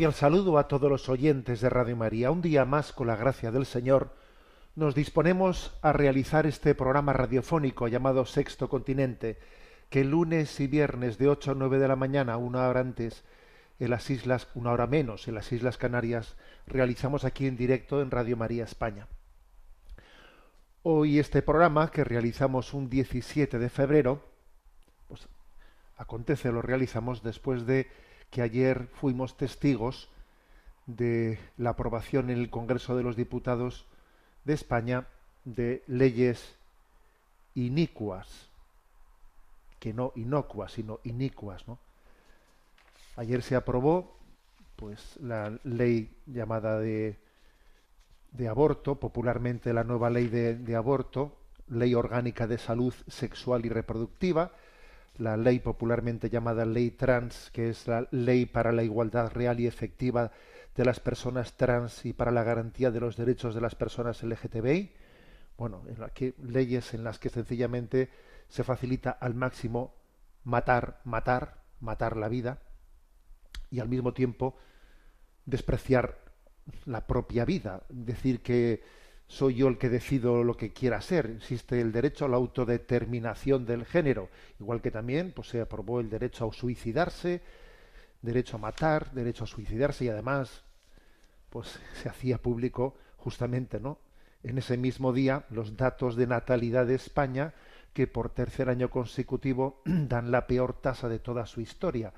Cordial saludo a todos los oyentes de Radio María. Un día más, con la gracia del Señor, nos disponemos a realizar este programa radiofónico llamado Sexto Continente, que lunes y viernes de 8 a 9 de la mañana, una hora antes, en las islas, una hora menos, en las Islas Canarias, realizamos aquí en directo en Radio María España. Hoy este programa, que realizamos un 17 de febrero, pues acontece, lo realizamos después de que ayer fuimos testigos de la aprobación en el Congreso de los Diputados de España de leyes inicuas, que no inocuas, sino inicuas, ¿no? Ayer se aprobó pues la ley llamada de, de aborto, popularmente la nueva ley de, de aborto, ley orgánica de salud sexual y reproductiva, la ley popularmente llamada ley trans, que es la ley para la igualdad real y efectiva de las personas trans y para la garantía de los derechos de las personas LGTBI. Bueno, en que, leyes en las que sencillamente se facilita al máximo matar, matar, matar la vida y al mismo tiempo despreciar la propia vida, decir que soy yo el que decido lo que quiera ser. Existe el derecho a la autodeterminación del género, igual que también pues, se aprobó el derecho a suicidarse, derecho a matar, derecho a suicidarse y además pues se hacía público justamente, ¿no? En ese mismo día los datos de natalidad de España que por tercer año consecutivo dan la peor tasa de toda su historia.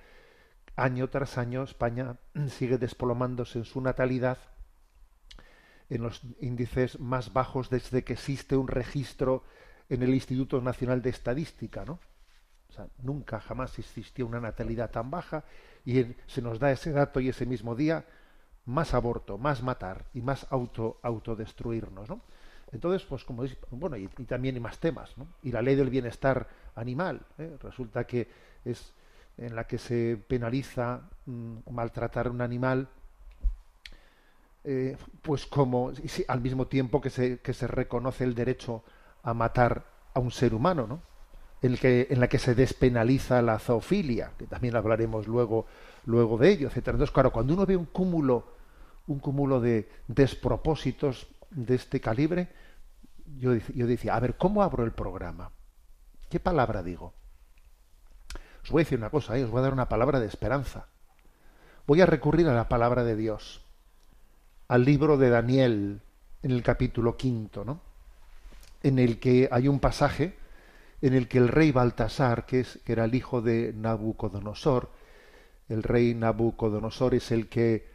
Año tras año España sigue desplomándose en su natalidad en los índices más bajos desde que existe un registro en el Instituto Nacional de Estadística, ¿no? O sea, nunca jamás existió una natalidad tan baja y se nos da ese dato y ese mismo día más aborto, más matar y más auto autodestruirnos, ¿no? Entonces, pues como es, bueno, y, y también hay más temas, ¿no? Y la ley del bienestar animal, ¿eh? resulta que es en la que se penaliza mm, maltratar a un animal eh, pues como al mismo tiempo que se, que se reconoce el derecho a matar a un ser humano, ¿no? El que, en la que se despenaliza la zoofilia, que también hablaremos luego, luego de ello, etcétera. Entonces, claro, cuando uno ve un cúmulo, un cúmulo de despropósitos de este calibre, yo, yo decía, a ver, ¿cómo abro el programa? ¿Qué palabra digo? Os voy a decir una cosa, ¿eh? os voy a dar una palabra de esperanza. Voy a recurrir a la palabra de Dios al libro de Daniel en el capítulo quinto, ¿no? En el que hay un pasaje en el que el rey Baltasar, que, es, que era el hijo de Nabucodonosor, el rey Nabucodonosor es el que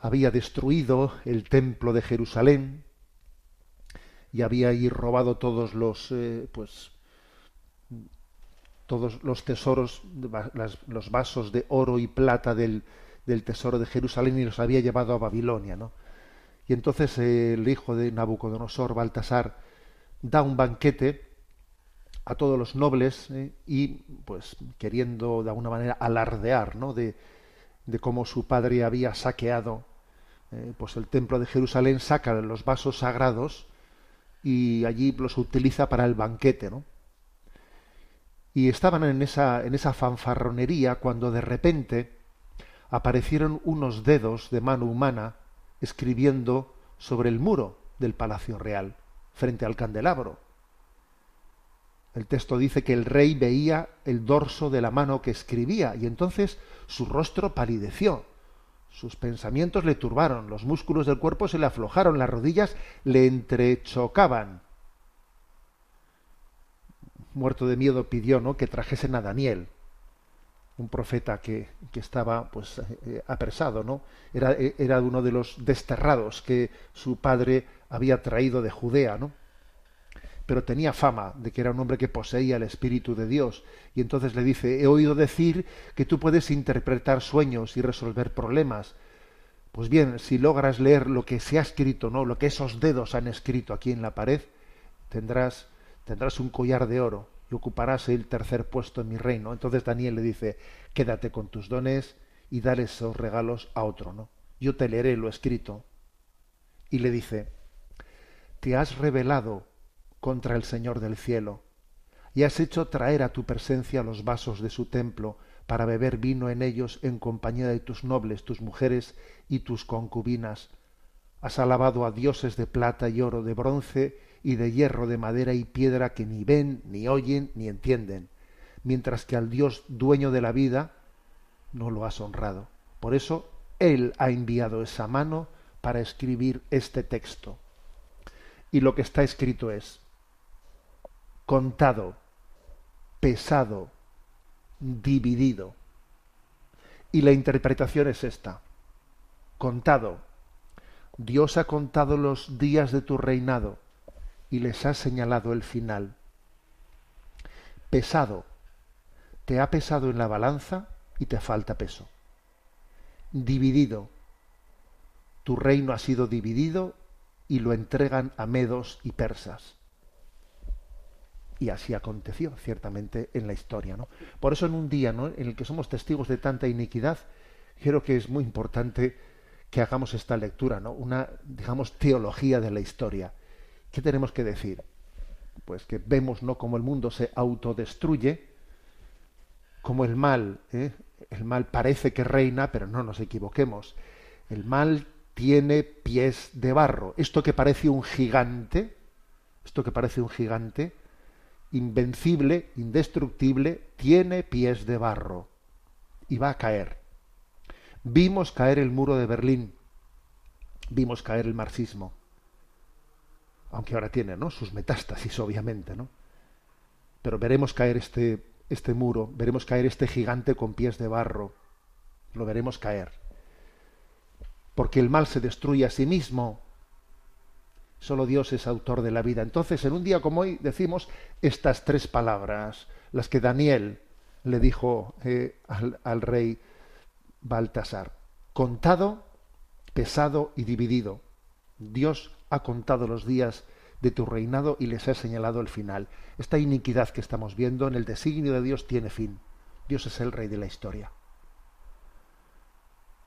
había destruido el templo de Jerusalén y había ahí robado todos los eh, pues todos los tesoros, los vasos de oro y plata del, del tesoro de Jerusalén y los había llevado a Babilonia, ¿no? Y entonces el hijo de Nabucodonosor, Baltasar, da un banquete a todos los nobles ¿eh? y pues queriendo de alguna manera alardear ¿no? de, de cómo su padre había saqueado eh, pues el templo de Jerusalén, saca los vasos sagrados y allí los utiliza para el banquete, ¿no? Y estaban en esa, en esa fanfarronería cuando de repente aparecieron unos dedos de mano humana escribiendo sobre el muro del Palacio Real, frente al candelabro. El texto dice que el rey veía el dorso de la mano que escribía y entonces su rostro palideció, sus pensamientos le turbaron, los músculos del cuerpo se le aflojaron, las rodillas le entrechocaban. Muerto de miedo pidió ¿no? que trajesen a Daniel, un profeta que, que estaba pues eh, apresado, ¿no? Era, era uno de los desterrados que su padre había traído de Judea, ¿no? pero tenía fama de que era un hombre que poseía el Espíritu de Dios. Y entonces le dice, he oído decir que tú puedes interpretar sueños y resolver problemas. Pues bien, si logras leer lo que se ha escrito, ¿no? Lo que esos dedos han escrito aquí en la pared, tendrás, tendrás un collar de oro y ocuparás el tercer puesto en mi reino. Entonces Daniel le dice, quédate con tus dones y dale esos regalos a otro, ¿no? Yo te leeré lo escrito. Y le dice, te has revelado contra el Señor del cielo, y has hecho traer a tu presencia los vasos de su templo, para beber vino en ellos en compañía de tus nobles, tus mujeres y tus concubinas. Has alabado a dioses de plata y oro, de bronce y de hierro, de madera y piedra que ni ven, ni oyen, ni entienden, mientras que al Dios dueño de la vida no lo has honrado. Por eso Él ha enviado esa mano para escribir este texto. Y lo que está escrito es, contado, pesado, dividido. Y la interpretación es esta. Contado. Dios ha contado los días de tu reinado y les ha señalado el final. Pesado. Te ha pesado en la balanza y te falta peso. Dividido. Tu reino ha sido dividido y lo entregan a medos y persas. Y así aconteció, ciertamente, en la historia. ¿no? Por eso, en un día ¿no? en el que somos testigos de tanta iniquidad, creo que es muy importante que hagamos esta lectura, ¿no? una, digamos, teología de la historia. ¿Qué tenemos que decir? Pues que vemos ¿no? cómo el mundo se autodestruye, como el mal, ¿eh? el mal parece que reina, pero no nos equivoquemos. El mal tiene pies de barro. Esto que parece un gigante, esto que parece un gigante, invencible, indestructible, tiene pies de barro y va a caer. Vimos caer el muro de Berlín, vimos caer el marxismo, aunque ahora tiene ¿no? sus metástasis, obviamente, ¿no? Pero veremos caer este, este muro, veremos caer este gigante con pies de barro, lo veremos caer. Porque el mal se destruye a sí mismo, Solo Dios es autor de la vida. Entonces, en un día como hoy decimos estas tres palabras, las que Daniel le dijo eh, al, al rey Baltasar. Contado, pesado y dividido. Dios ha contado los días de tu reinado y les ha señalado el final. Esta iniquidad que estamos viendo en el designio de Dios tiene fin. Dios es el rey de la historia.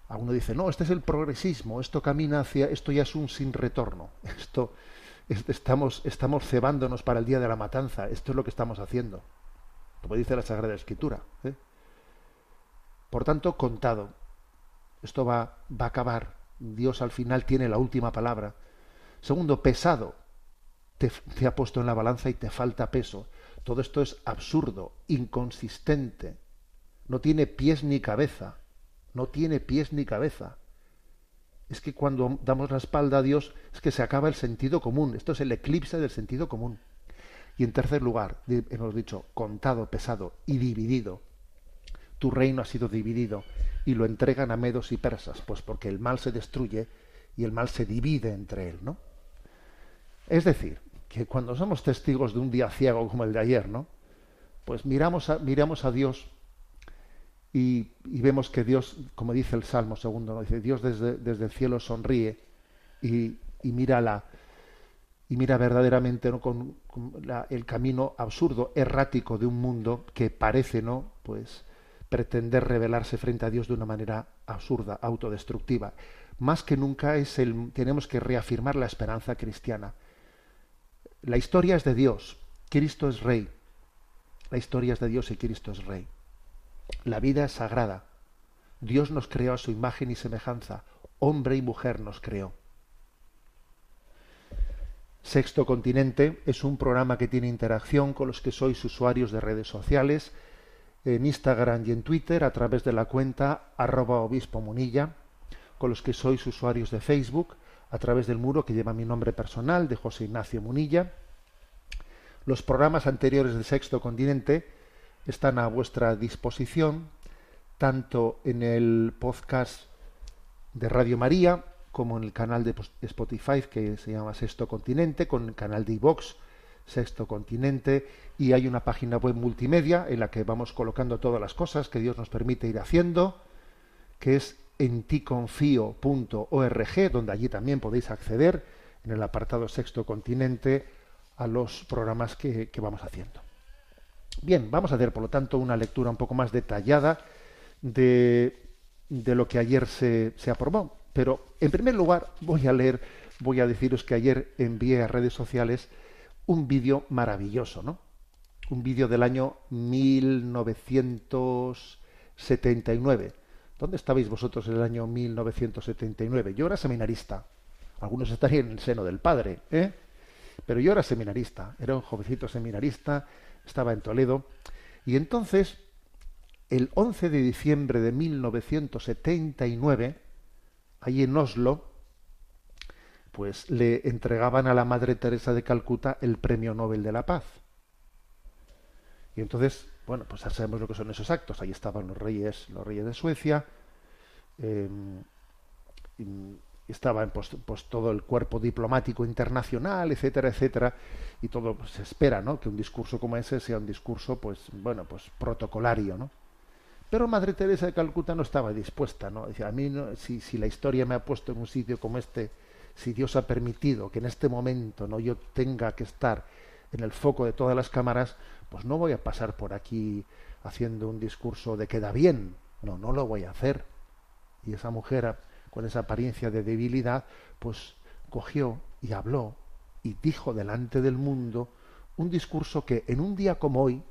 Alguno dice, no, este es el progresismo, esto camina hacia, esto ya es un sin retorno, esto estamos, estamos cebándonos para el día de la matanza, esto es lo que estamos haciendo, como dice la Sagrada Escritura. ¿eh? Por tanto, contado, esto va, va a acabar, Dios al final tiene la última palabra. Segundo, pesado, te, ha puesto en la balanza y te falta peso. Todo esto es absurdo, inconsistente, no tiene pies ni cabeza no tiene pies ni cabeza. Es que cuando damos la espalda a Dios es que se acaba el sentido común. Esto es el eclipse del sentido común. Y en tercer lugar, hemos dicho, contado, pesado y dividido. Tu reino ha sido dividido y lo entregan a medos y persas, pues porque el mal se destruye y el mal se divide entre él, ¿no? Es decir, que cuando somos testigos de un día ciego como el de ayer, ¿no? Pues miramos a, miramos a Dios y, vemos que Dios, como dice el Salmo segundo, dice, Dios desde, desde, el cielo sonríe y, y mira la y mira verdaderamente ¿no? con, el camino absurdo, errático de un mundo que parece no pues pretender revelarse frente a Dios de una manera absurda, autodestructiva. Más que nunca es el tenemos que reafirmar la esperanza cristiana. La historia es de Dios, Cristo es rey. La historia es de Dios y Cristo es rey. La vida es sagrada. Dios nos creó a su imagen y semejanza. Hombre y mujer nos creó. Sexto Continente es un programa que tiene interacción con los que sois usuarios de redes sociales, en Instagram y en Twitter a través de la cuenta arroba obispo munilla, con los que sois usuarios de Facebook a través del muro que lleva mi nombre personal de José Ignacio Munilla. Los programas anteriores de Sexto Continente están a vuestra disposición tanto en el podcast de Radio María como en el canal de Spotify que se llama Sexto Continente, con el canal de iVox Sexto Continente y hay una página web multimedia en la que vamos colocando todas las cosas que Dios nos permite ir haciendo, que es en ticonfio.org, donde allí también podéis acceder en el apartado Sexto Continente a los programas que, que vamos haciendo. Bien, vamos a hacer por lo tanto una lectura un poco más detallada de, de lo que ayer se, se aprobó. Pero en primer lugar voy a leer, voy a deciros que ayer envié a redes sociales un vídeo maravilloso, ¿no? Un vídeo del año 1979. ¿Dónde estabais vosotros en el año 1979? Yo era seminarista. Algunos estarían en el seno del padre, ¿eh? Pero yo era seminarista, era un jovencito seminarista, estaba en Toledo. Y entonces, el 11 de diciembre de 1979, ahí en Oslo, pues le entregaban a la Madre Teresa de Calcuta el Premio Nobel de la Paz. Y entonces, bueno, pues ya sabemos lo que son esos actos. Ahí estaban los reyes, los reyes de Suecia, y estaba pues, pues, todo el cuerpo diplomático internacional, etcétera, etcétera, y todo pues, se espera, ¿no? Que un discurso como ese sea un discurso, pues, bueno, pues protocolario, ¿no? Pero Madre Teresa de Calcuta no estaba dispuesta, ¿no? Decía, a mí, no, si, si la historia me ha puesto en un sitio como este, si Dios ha permitido que en este momento no yo tenga que estar en el foco de todas las cámaras, pues no voy a pasar por aquí haciendo un discurso de queda bien. No, no lo voy a hacer. Y esa mujer, con esa apariencia de debilidad, pues cogió y habló y dijo delante del mundo un discurso que en un día como hoy,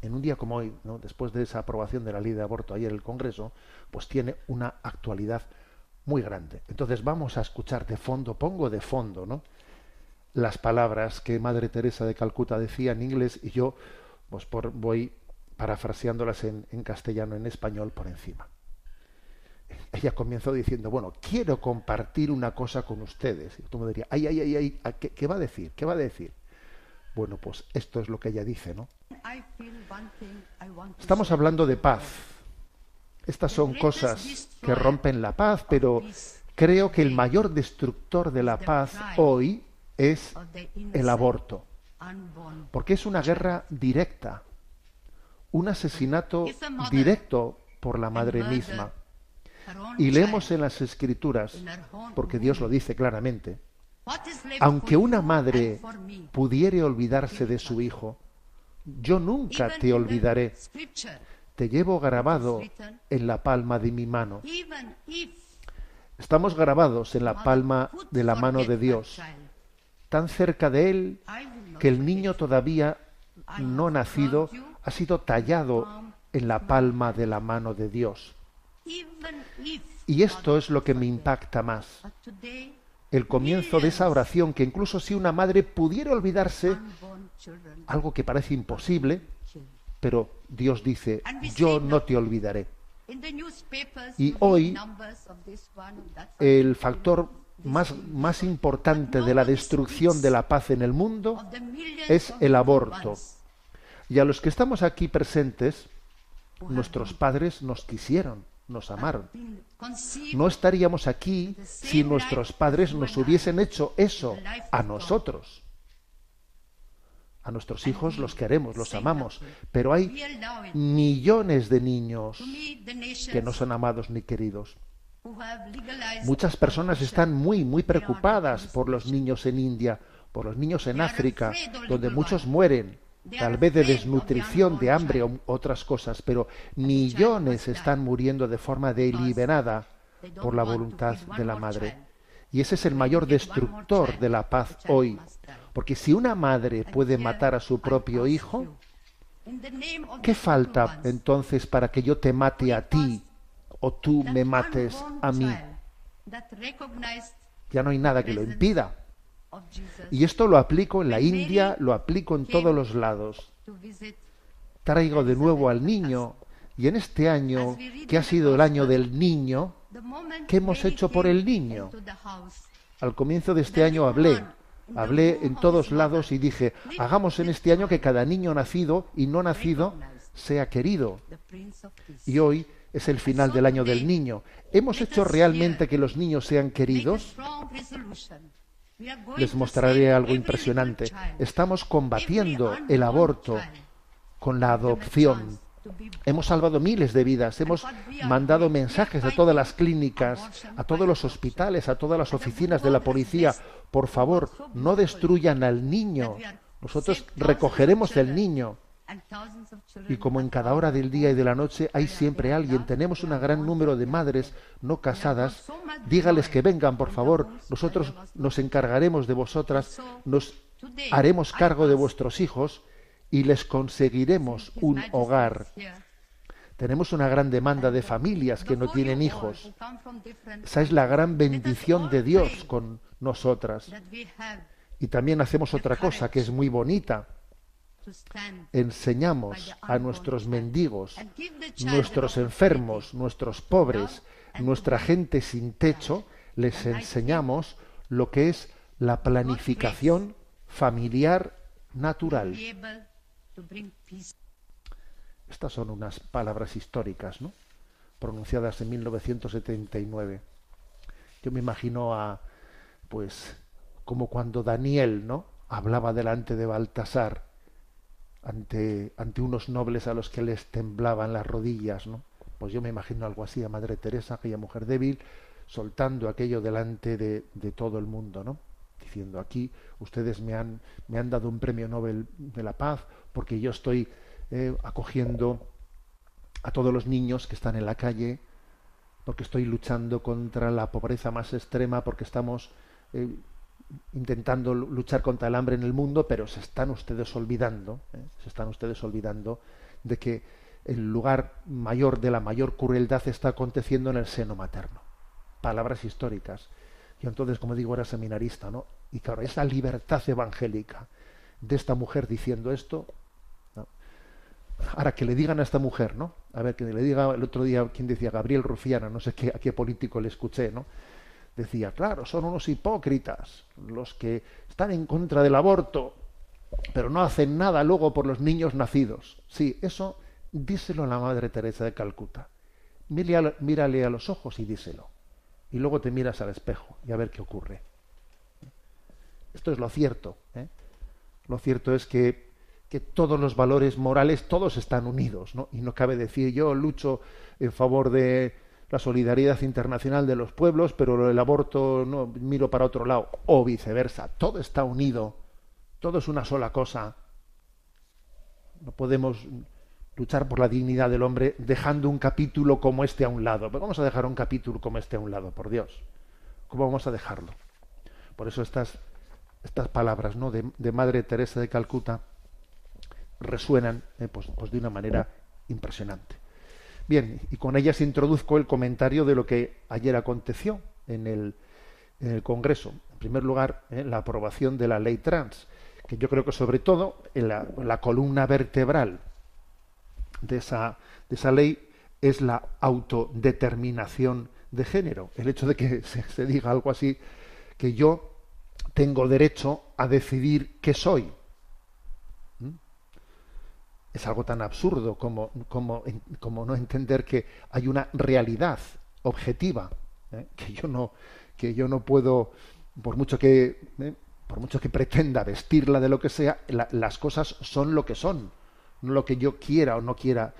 en un día como hoy, ¿no? después de esa aprobación de la ley de aborto ayer en el Congreso, pues tiene una actualidad muy grande. Entonces vamos a escuchar de fondo, pongo de fondo, ¿no? Las palabras que Madre Teresa de Calcuta decía en inglés y yo pues por, voy parafraseándolas en, en castellano, en español por encima. Ella comenzó diciendo, bueno, quiero compartir una cosa con ustedes. Y tú me dirías, ay, ay, ay, ay, ¿a ¿qué, ¿qué va a decir? ¿Qué va a decir? Bueno, pues esto es lo que ella dice, ¿no? Estamos hablando de paz. Estas son cosas que rompen la paz, pero creo que el mayor destructor de la paz hoy es el aborto, porque es una guerra directa, un asesinato directo por la madre misma. Y leemos en las escrituras, porque Dios lo dice claramente, aunque una madre pudiere olvidarse de su hijo, yo nunca te olvidaré. Te llevo grabado en la palma de mi mano. Estamos grabados en la palma de la mano de Dios, tan cerca de Él que el niño todavía no nacido ha sido tallado en la palma de la mano de Dios. Y esto es lo que me impacta más. El comienzo de esa oración, que incluso si una madre pudiera olvidarse, algo que parece imposible, pero Dios dice, yo no te olvidaré. Y hoy el factor más, más importante de la destrucción de la paz en el mundo es el aborto. Y a los que estamos aquí presentes, nuestros padres nos quisieron, nos amaron. No estaríamos aquí si nuestros padres nos hubiesen hecho eso a nosotros. A nuestros hijos los queremos, los amamos, pero hay millones de niños que no son amados ni queridos. Muchas personas están muy, muy preocupadas por los niños en India, por los niños en África, donde muchos mueren, tal vez de desnutrición, de hambre o otras cosas, pero millones están muriendo de forma deliberada por la voluntad de la madre. Y ese es el mayor destructor de la paz hoy. Porque si una madre puede matar a su propio hijo, ¿qué falta entonces para que yo te mate a ti o tú me mates a mí? Ya no hay nada que lo impida. Y esto lo aplico en la India, lo aplico en todos los lados. Traigo de nuevo al niño y en este año, que ha sido el año del niño, ¿qué hemos hecho por el niño? Al comienzo de este año hablé, hablé en todos lados y dije, hagamos en este año que cada niño nacido y no nacido sea querido. Y hoy es el final del año del niño. ¿Hemos hecho realmente que los niños sean queridos? Les mostraré algo impresionante. Estamos combatiendo el aborto con la adopción. Hemos salvado miles de vidas, hemos mandado mensajes a todas las clínicas, a todos los hospitales, a todas las oficinas de la policía. Por favor, no destruyan al niño. Nosotros recogeremos el niño. Y como en cada hora del día y de la noche hay siempre alguien, tenemos un gran número de madres no casadas, dígales que vengan, por favor, nosotros nos encargaremos de vosotras, nos haremos cargo de vuestros hijos y les conseguiremos un hogar. Tenemos una gran demanda de familias que no tienen hijos. Esa es la gran bendición de Dios con nosotras. Y también hacemos otra cosa que es muy bonita enseñamos a nuestros mendigos, nuestros enfermos, nuestros pobres, nuestra gente sin techo, les enseñamos lo que es la planificación familiar natural. Estas son unas palabras históricas, ¿no? pronunciadas en 1979. Yo me imagino a, pues, como cuando Daniel, ¿no? Hablaba delante de Baltasar ante, ante unos nobles a los que les temblaban las rodillas, ¿no? Pues yo me imagino algo así a Madre Teresa, aquella mujer débil, soltando aquello delante de, de todo el mundo, ¿no? Diciendo aquí, ustedes me han, me han dado un premio Nobel de la Paz porque yo estoy eh, acogiendo a todos los niños que están en la calle, porque estoy luchando contra la pobreza más extrema, porque estamos eh, intentando luchar contra el hambre en el mundo, pero se están ustedes olvidando, ¿eh? se están ustedes olvidando de que el lugar mayor de la mayor crueldad está aconteciendo en el seno materno. Palabras históricas. Yo entonces, como digo, era seminarista, ¿no? Y claro, esa libertad evangélica de esta mujer diciendo esto, ahora que le digan a esta mujer, ¿no? A ver, que le diga el otro día, quien decía? Gabriel Rufiana, no sé qué, a qué político le escuché, ¿no? Decía, claro, son unos hipócritas los que están en contra del aborto, pero no hacen nada luego por los niños nacidos. Sí, eso díselo a la Madre Teresa de Calcuta. Mírale a, los ojos y díselo. Y luego te miras al espejo y a ver qué ocurre. Esto es lo cierto. ¿eh? Lo cierto es que, que, todos los valores morales, todos están unidos. ¿no? Y no cabe decir yo lucho en favor de, la solidaridad internacional de los pueblos, pero el aborto no miro para otro lado, o viceversa. Todo está unido, todo es una sola cosa. No podemos luchar por la dignidad del hombre dejando un capítulo como este a un lado. Pero vamos a dejar un capítulo como este a un lado, por Dios. ¿Cómo vamos a dejarlo? Por eso estas, estas palabras ¿no? de, Madre Teresa de Calcuta resuenan eh, pues, pues de una manera impresionante. Bien, y con ellas introduzco el comentario de lo que ayer aconteció en el, Congreso. En primer lugar, eh, la aprobación de la ley trans, que yo creo que sobre todo en la, columna vertebral de esa, de esa ley es la autodeterminación de género. El hecho de que se diga algo así, que yo tengo derecho a decidir qué soy es algo tan absurdo como, como, como, no entender que hay una realidad objetiva ¿eh? que yo no que yo no puedo por mucho que ¿eh? por mucho que pretenda vestirla de lo que sea las cosas son lo que son no lo que yo quiera o no quiera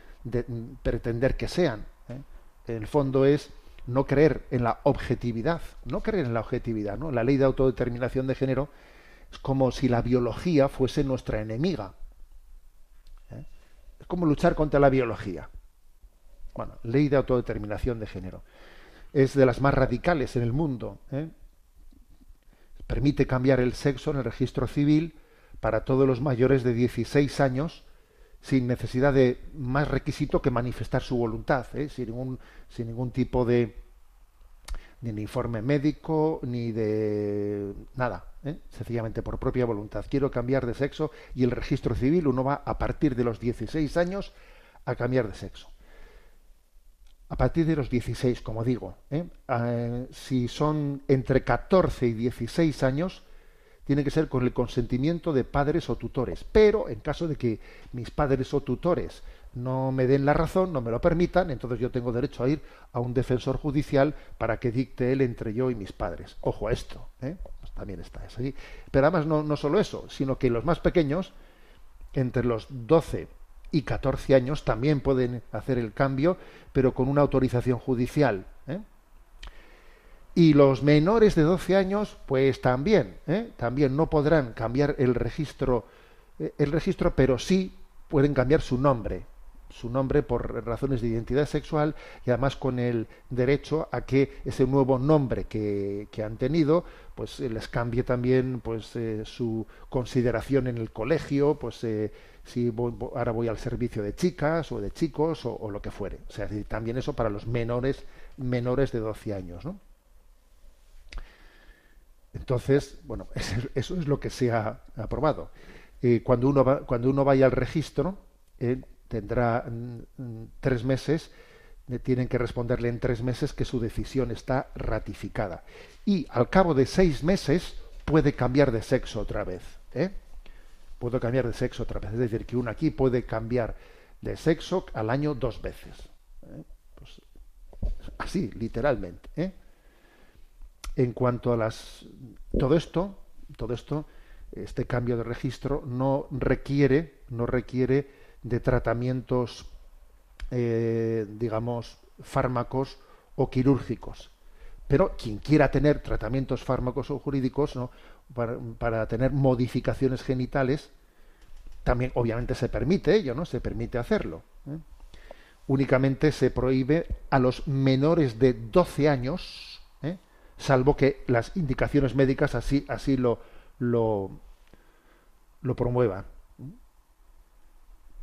pretender que sean ¿eh? el fondo es no creer en la objetividad, no creer en la objetividad, ¿no? La ley de autodeterminación de género es como si la biología fuese nuestra enemiga. Como luchar contra la biología. Bueno, ley de autodeterminación de género. Es de las más radicales en el mundo. ¿eh? Permite cambiar el sexo en el registro civil para todos los mayores de 16 años sin necesidad de más requisito que manifestar su voluntad, ¿eh? sin, ningún, sin ningún tipo de ni de informe médico ni de nada, ¿eh? sencillamente por propia voluntad. Quiero cambiar de sexo y el registro civil uno va a partir de los 16 años a cambiar de sexo. A partir de los 16, como digo, ¿eh? Eh, si son entre 14 y 16 años, tiene que ser con el consentimiento de padres o tutores. Pero en caso de que mis padres o tutores no me den la razón, no me lo permitan, entonces yo tengo derecho a ir a un defensor judicial para que dicte él entre yo y mis padres. Ojo a esto, ¿eh? También está eso. Pero además no, no solo eso, sino que los más pequeños, entre los 12 y 14 años, también pueden hacer el cambio, pero con una autorización judicial. ¿eh? Y los menores de 12 años, pues también, ¿eh? también no podrán cambiar el registro, eh, el registro, pero sí pueden cambiar su nombre, su nombre por razones de identidad sexual y además con el derecho a que ese nuevo nombre que, que han tenido, pues eh, les cambie también pues eh, su consideración en el colegio, pues eh, si ahora voy al servicio de chicas o de chicos o, lo que fuere. O sea, también eso para los menores menores de 12 años, ¿no? Entonces, bueno, es- eso es lo que se ha aprobado. Cuando, uno cuando uno vaya al registro, tendrá mm, mm, tres meses, tienen que responderle en tres meses que su decisión está ratificada. Y al cabo de seis meses puede cambiar de sexo otra vez. ¿eh? Puede cambiar de sexo otra vez. Es decir, que uno aquí puede cambiar de sexo al año dos veces. ¿eh? Pues, así, literalmente. ¿eh? en cuanto a las todo esto todo esto este cambio de registro no requiere no requiere de tratamientos eh, digamos fármacos o quirúrgicos pero quien quiera tener tratamientos fármacos o jurídicos ¿no? para, para tener modificaciones genitales también obviamente se permite ello no se permite hacerlo ¿eh? únicamente se prohíbe a los menores de 12 años ¿eh? salvo que las indicaciones médicas así así lo lo, lo promuevan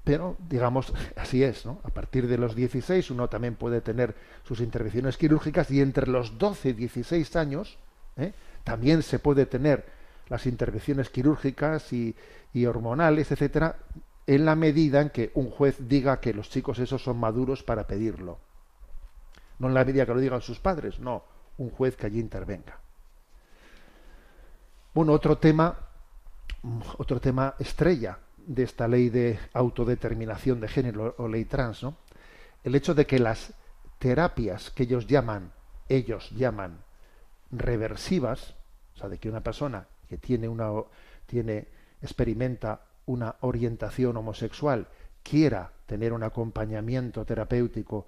pero digamos así es ¿no? a partir de los 16 uno también puede tener sus intervenciones quirúrgicas y entre los 12 y 16 años ¿eh? también se puede tener las intervenciones quirúrgicas y, y hormonales etcétera en la medida en que un juez diga que los chicos esos son maduros para pedirlo no en la medida que lo digan sus padres no un juez que allí intervenga bueno otro tema otro tema estrella de esta ley de autodeterminación de género o ley trans, ¿no? El hecho de que las terapias que ellos llaman, ellos llaman reversivas, o sea, de que una persona que tiene una tiene experimenta una orientación homosexual quiera tener un acompañamiento terapéutico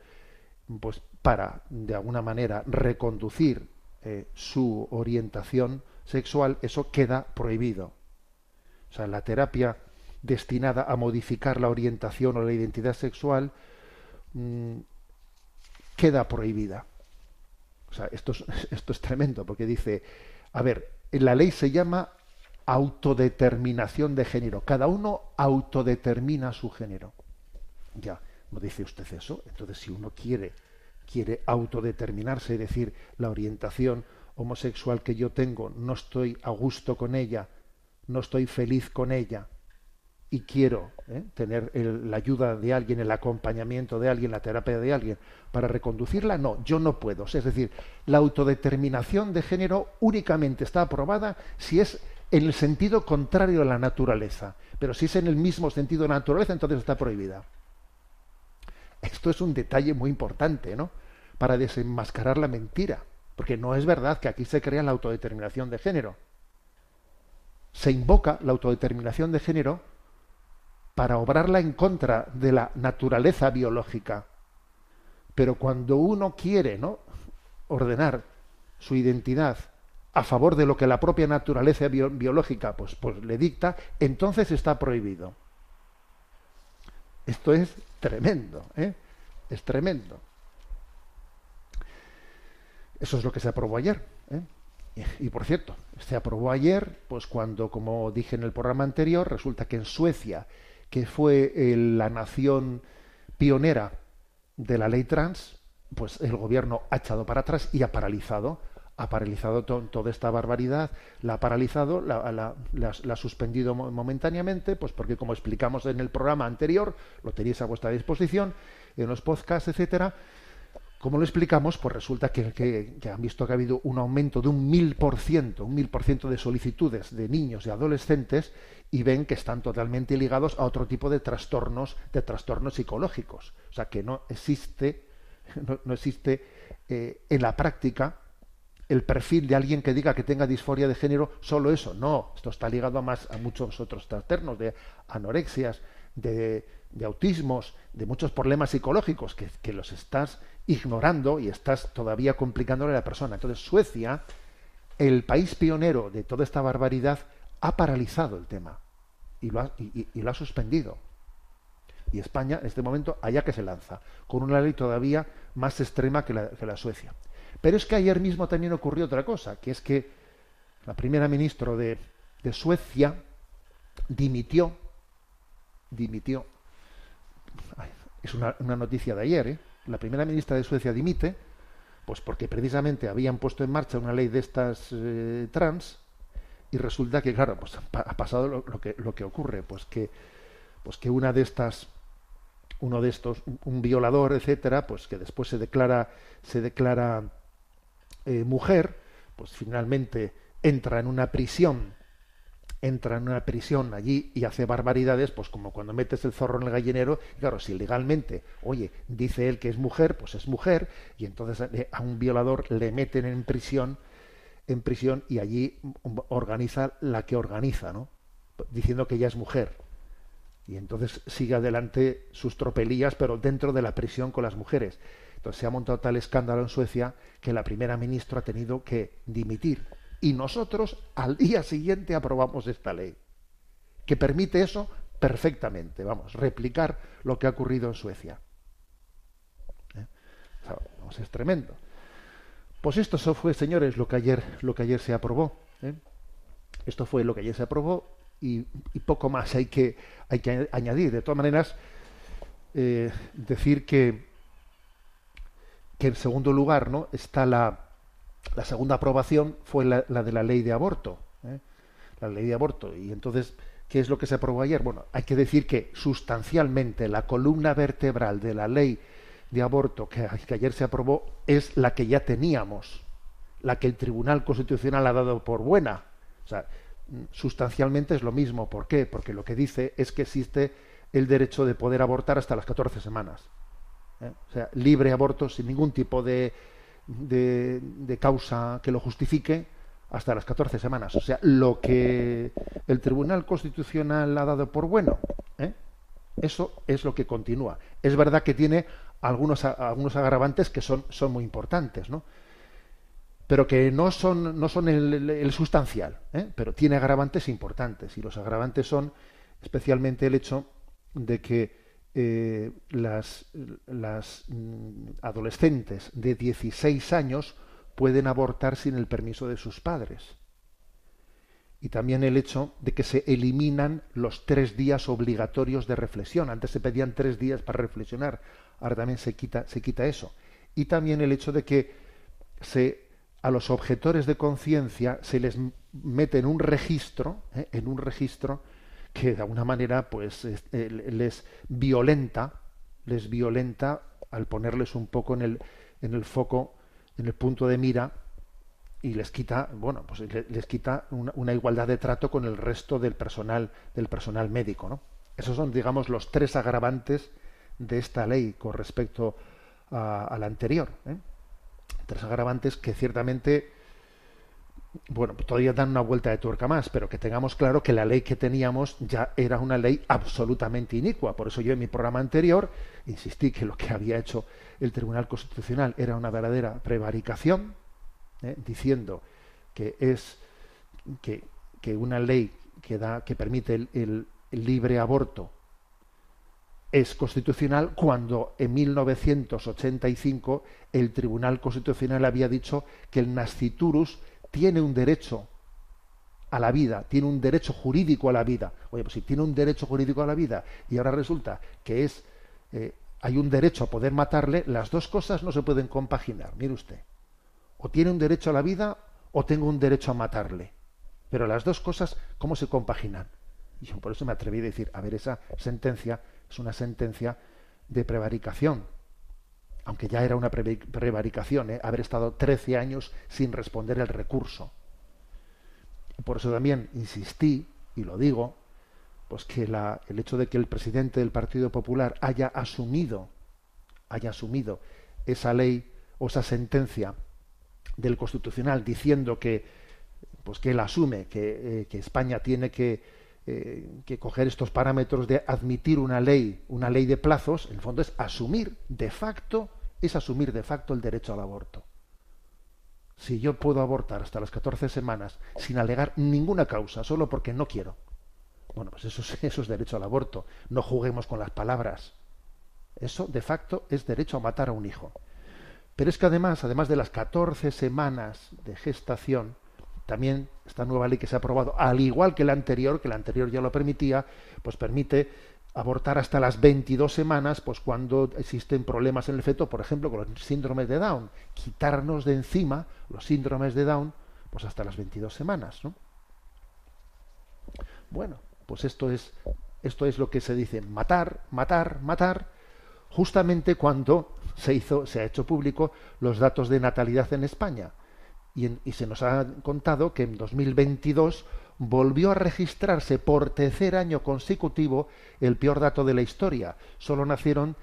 pues para de alguna manera reconducir eh, su orientación sexual, eso queda prohibido. O sea, la terapia destinada a modificar la orientación o la identidad sexual mmm, queda prohibida. O sea, esto es, tremendo porque dice, a ver, la ley se llama autodeterminación de género. Cada uno autodetermina su género. Ya, ¿no dice usted eso? Entonces, si uno quiere, quiere autodeterminarse, es decir, la orientación homosexual que yo tengo, no estoy a gusto con ella, no estoy feliz con ella y quiero ¿eh? tener la ayuda de alguien, el acompañamiento de alguien, la terapia de alguien para reconducirla, no, yo no puedo. Es decir, la autodeterminación de género únicamente está aprobada si es en el sentido contrario a la naturaleza, pero si es en el mismo sentido de la naturaleza, entonces está prohibida. Esto es un detalle muy importante, ¿no? Para desenmascarar la mentira, porque no es verdad que aquí se crea la autodeterminación de género se invoca la autodeterminación de género para obrarla en contra de la naturaleza biológica. Pero cuando uno quiere, ¿no? ordenar su identidad a favor de lo que la propia naturaleza bio- biológica pues, pues le dicta, entonces está prohibido. Esto es tremendo, ¿eh? es tremendo. Eso es lo que se aprobó ayer. ¿eh? Y, y, por cierto, se aprobó ayer, pues cuando, como dije en el programa anterior, resulta que en Suecia, que fue eh, la nación pionera de la ley trans, pues el gobierno ha echado para atrás y ha paralizado, ha paralizado to- toda esta barbaridad, la ha paralizado, la, la- la- la ha suspendido mo- momentáneamente, pues porque como explicamos en el programa anterior, lo tenéis a vuestra disposición, en los podcasts, etcétera, como lo explicamos, pues resulta que, han visto que ha habido un aumento de un mil por ciento, un mil por ciento de solicitudes de niños y adolescentes y ven que están totalmente ligados a otro tipo de trastornos, de trastornos psicológicos. O sea que no existe, no, existe eh, en la práctica el perfil de alguien que diga que tenga disforia de género, solo eso. No, esto está ligado a más a muchos otros trastornos, de anorexias, de, autismos, de muchos problemas psicológicos que los estás ignorando y estás todavía complicándole a la persona. Entonces, Suecia, el país pionero de toda esta barbaridad, ha paralizado el tema y lo ha, y- lo ha suspendido. Y España, en este momento, allá que se lanza, con una ley todavía más extrema que la, que la Suecia. Pero es que ayer mismo también ocurrió otra cosa, que es que la primera ministra de, Suecia dimitió, dimitió, es una, una noticia de ayer, ¿eh? La primera ministra de Suecia dimite, pues porque precisamente habían puesto en marcha una ley de estas eh, trans, y resulta que, claro, pues ha pasado lo, que, lo que ocurre, pues que, pues que una de estas uno de estos, un- un violador, etcétera, pues que después se declara, se declara eh, mujer, pues finalmente entra en una prisión, entra en una prisión allí y hace barbaridades, pues como cuando metes el zorro en el gallinero, claro, si legalmente, oye, dice él que es mujer, pues es mujer, y entonces eh, a un violador le meten en prisión, en prisión y allí organiza la que organiza, ¿no? Diciendo que ella es mujer y entonces sigue adelante sus tropelías, pero dentro de la prisión con las mujeres. Entonces se ha montado tal escándalo en Suecia que la primera ministra ha tenido que dimitir. Y nosotros al día siguiente aprobamos esta ley, que permite eso perfectamente, vamos, replicar lo que ha ocurrido en Suecia. ¿Eh? O sea, es tremendo. Pues esto fue, señores, lo que ayer, lo que ayer se aprobó. ¿eh? Esto fue lo que ayer se aprobó y, y poco más hay que, hay que añadir. De todas maneras, eh, decir que, que en segundo lugar ¿no? está la, la segunda aprobación fue la, de la ley de aborto. ¿eh? La ley de aborto. Y entonces, ¿qué es lo que se aprobó ayer? Bueno, hay que decir que sustancialmente la columna vertebral de la ley de aborto que, ayer se aprobó es la que ya teníamos, la que el Tribunal Constitucional ha dado por buena. O sea, sustancialmente es lo mismo. ¿Por qué? Porque lo que dice es que existe el derecho de poder abortar hasta las 14 semanas. ¿eh? O sea, libre aborto sin ningún tipo de, de, de causa que lo justifique hasta las 14 semanas. O sea, lo que el Tribunal Constitucional ha dado por bueno, ¿eh? eso es lo que continúa. Es verdad que tiene algunos, algunos agravantes que son, son muy importantes, ¿no? pero que no son, no son el sustancial, ¿eh? pero tiene agravantes importantes. Y los agravantes son especialmente el hecho de que eh, las, las mm, adolescentes de 16 años pueden abortar sin el permiso de sus padres. Y también el hecho de que se eliminan los tres días obligatorios de reflexión. Antes se pedían tres días para reflexionar, ahora también se quita, se quita eso. Y también el hecho de que se, a los objetores de conciencia se les mete en un registro, ¿eh? en un registro que de alguna manera pues es- eh, les violenta, les violenta al ponerles un poco en el, en el foco, en el punto de mira y les quita, bueno, pues le- les quita una, igualdad de trato con el resto del personal, del personal médico, ¿no? Esos son, digamos, los tres agravantes de esta ley con respecto a, a la anterior. ¿eh? Tres agravantes que ciertamente bueno, todavía dan una vuelta de tuerca más, pero que tengamos claro que la ley que teníamos ya era una ley absolutamente inicua. Por eso yo en mi programa anterior insistí que lo que había hecho el Tribunal Constitucional era una verdadera prevaricación, ¿eh? diciendo que es que, que, una ley que da que permite el, el, el libre aborto es constitucional cuando en 1985 el Tribunal Constitucional había dicho que el nasciturus tiene un derecho a la vida, tiene un derecho jurídico a la vida. Oye, pues si tiene un derecho jurídico a la vida y ahora resulta que es eh, hay un derecho a poder matarle, las dos cosas no se pueden compaginar. Mire usted, o tiene un derecho a la vida o tengo un derecho a matarle. Pero las dos cosas, ¿cómo se compaginan? Y yo por eso me atreví a decir, a ver, esa sentencia es una sentencia de prevaricación, aunque ya era una prevaricación, ¿eh? haber estado 13 años sin responder el recurso. Por eso también insistí, y lo digo, pues que la, el hecho de que el presidente del Partido Popular haya asumido, haya asumido esa ley o esa sentencia del Constitucional diciendo que, pues que él asume que, eh, que España tiene que, eh, que coger estos parámetros de admitir una ley, una ley de plazos, en el fondo es asumir de facto, es asumir de facto el derecho al aborto. Si yo puedo abortar hasta las 14 semanas sin alegar ninguna causa, solo porque no quiero, bueno, pues eso es, eso es derecho al aborto. No juguemos con las palabras. Eso, de facto, es derecho a matar a un hijo. Pero es que además, además de las 14 semanas de gestación, también esta nueva ley que se ha aprobado, al igual que la anterior, que la anterior ya lo permitía, pues permite abortar hasta las 22 semanas, pues cuando existen problemas en el feto, por ejemplo, con los síndromes de Down, quitarnos de encima los síndromes de Down, pues hasta las 22 semanas, ¿no? Bueno, pues esto es esto es lo que se dice matar, matar, matar, justamente cuando se hizo se ha hecho público los datos de natalidad en España y, se nos ha contado que en 2022 volvió a registrarse por tercer año consecutivo el peor dato de la historia. Solo nacieron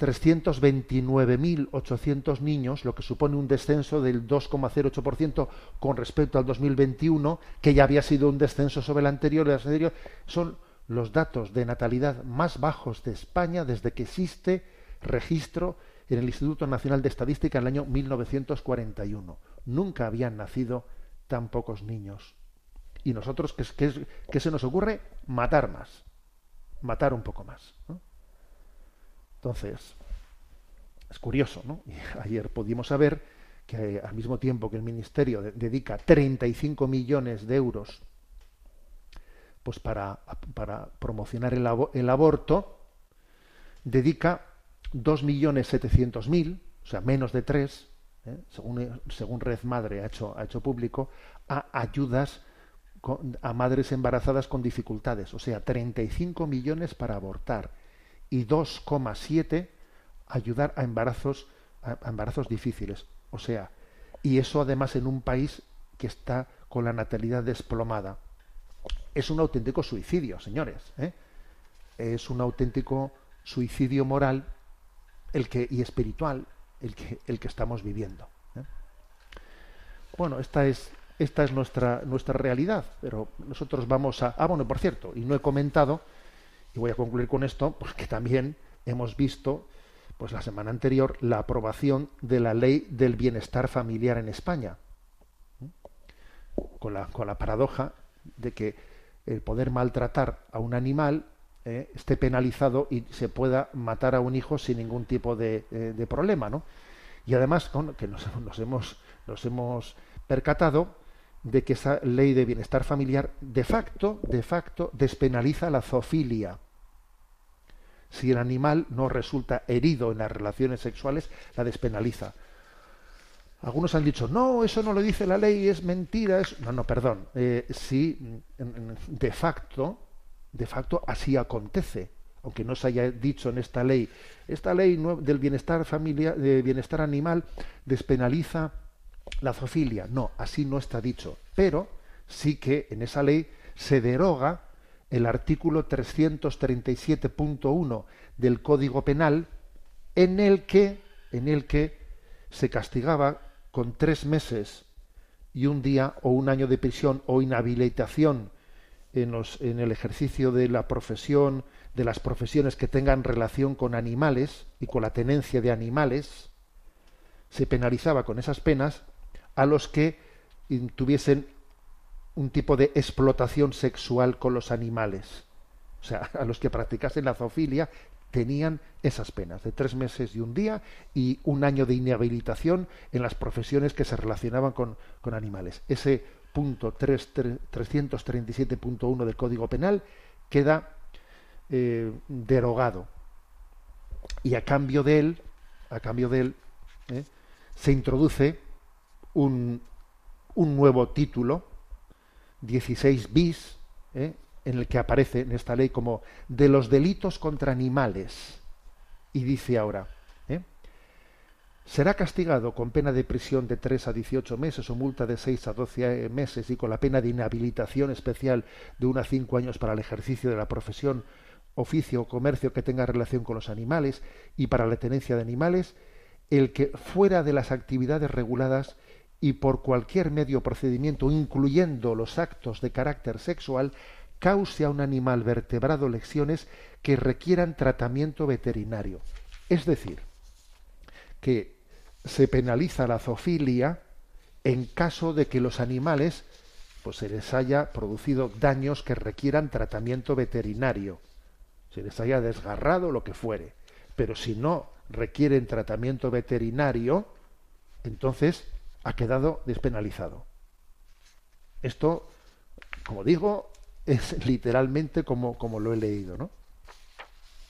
329.800 niños, lo que supone un descenso del 2,08% con respecto al 2021, que ya había sido un descenso sobre el anterior. El anterior. Son los datos de natalidad más bajos de España desde que existe registro en el Instituto Nacional de Estadística en el año 1941 nunca habían nacido tan pocos niños. Y nosotros, ¿qué, se nos ocurre? Matar más. Matar un poco más. Entonces, es curioso, ¿no? ayer pudimos saber que eh, al mismo tiempo que el Ministerio dedica 35 millones de euros pues para, para promocionar el aborto, dedica 2.700.000, o sea, menos de 3, ¿eh? según, según Red Madre ha hecho, ha hecho público, a ayudas a madres embarazadas con dificultades, o sea, 35 millones para abortar y 2,7 ayudar a embarazos, a embarazos difíciles. O sea, y eso además en un país que está con la natalidad desplomada. Es un auténtico suicidio, señores. ¿eh? Es un auténtico suicidio moral el que, y espiritual el que, el que estamos viviendo. ¿eh? Bueno, esta es, esta es nuestra, nuestra realidad, pero nosotros vamos a... Ah, bueno, por cierto, y no he comentado, y voy a concluir con esto, porque también hemos visto, pues la semana anterior, la aprobación de la ley del bienestar familiar en España, ¿eh? con, la, con la paradoja de que el poder maltratar a un animal eh, esté penalizado y se pueda matar a un hijo sin ningún tipo de, eh, problema, ¿no? Y además, que nos, hemos, nos hemos percatado de que esa ley de bienestar familiar de facto, de facto, despenaliza la zoofilia. Si el animal no resulta herido en las relaciones sexuales, la despenaliza. Algunos han dicho, no, eso no lo dice la ley, es mentira. Es... No, no, perdón. Eh, sí, de facto, de facto así acontece, aunque no se haya dicho en esta ley. Esta ley del bienestar familiar, de bienestar animal despenaliza la zoofilia. No, así no está dicho. Pero sí que en esa ley se deroga el artículo 337.1 del Código Penal en el que en el que se castigaba con tres meses y un día o un año de prisión o inhabilitación en, los, en el ejercicio de la profesión, de las profesiones que tengan relación con animales y con la tenencia de animales, se penalizaba con esas penas a los que tuviesen un tipo de explotación sexual con los animales. O sea, a los que practicasen la zoofilia tenían esas penas de tres meses y un día y un año de inhabilitación en las profesiones que se relacionaban con, con animales. Ese punto 337.1 del Código Penal queda eh, derogado. Y a cambio de él, a cambio de él, eh, se introduce un, un, nuevo título, 16 bis, eh, en el que aparece en esta ley como de los delitos contra animales. Y dice ahora. Será castigado con pena de prisión de 3 a 18 meses o multa de 6 a 12 meses y con la pena de inhabilitación especial de 1 a 5 años para el ejercicio de la profesión, oficio o comercio que tenga relación con los animales y para la tenencia de animales, el que fuera de las actividades reguladas y por cualquier medio o procedimiento, incluyendo los actos de carácter sexual, cause a un animal vertebrado lesiones que requieran tratamiento veterinario. Es decir, que se penaliza la zoofilia en caso de que los animales pues se les haya producido daños que requieran tratamiento veterinario, se les haya desgarrado lo que fuere. Pero si no requieren tratamiento veterinario, entonces ha quedado despenalizado. Esto, como digo, es literalmente como, como lo he leído, ¿no?